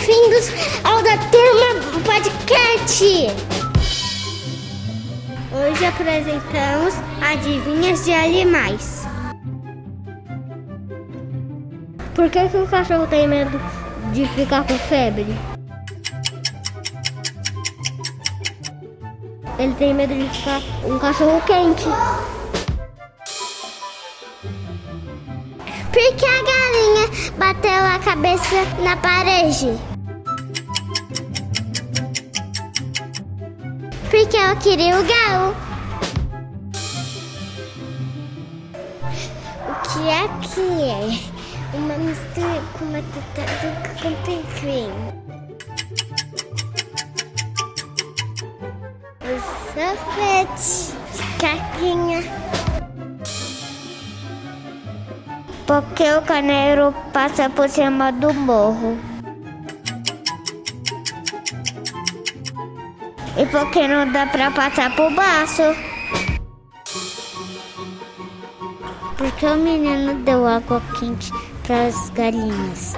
bem-vindos ao da Turma Podcast. Hoje apresentamos adivinhas de animais. Por que, que o cachorro tem medo de ficar com febre? Ele tem medo de ficar um cachorro quente. Por que a galinha bateu a cabeça na parede? Porque eu queria o galo. O que é que é? Uma mistura com uma tartaruga com pinguim. O sorvete de caquinha. Porque o carneiro passa por cima do morro. E porque não dá pra passar por baixo. Porque o menino deu água quente para as galinhas.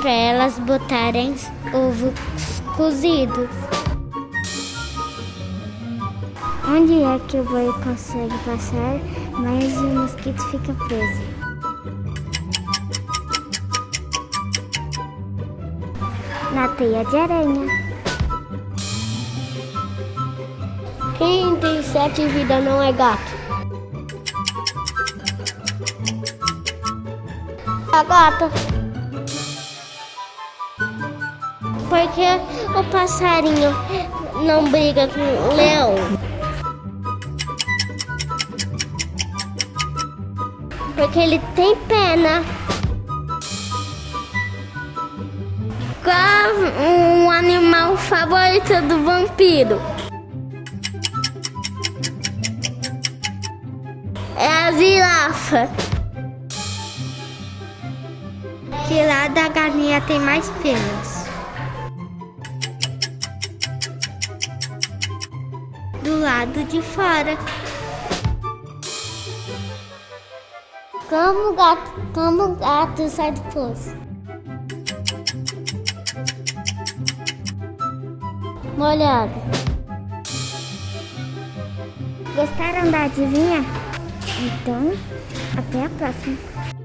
Para elas botarem ovos cozidos. Onde é que o boi consegue passar, mas o mosquito fica preso? Na teia de aranha. Quem tem sete vidas não é gato. A gata. Porque o passarinho não briga com o leão? porque ele tem pena. Qual o animal favorito do vampiro? É a girafa. Que lá da galinha tem mais penas. Do lado de fora. Como gato, como gato sai do poço. Molhado. Gostaram da adivinha? Então, até a próxima.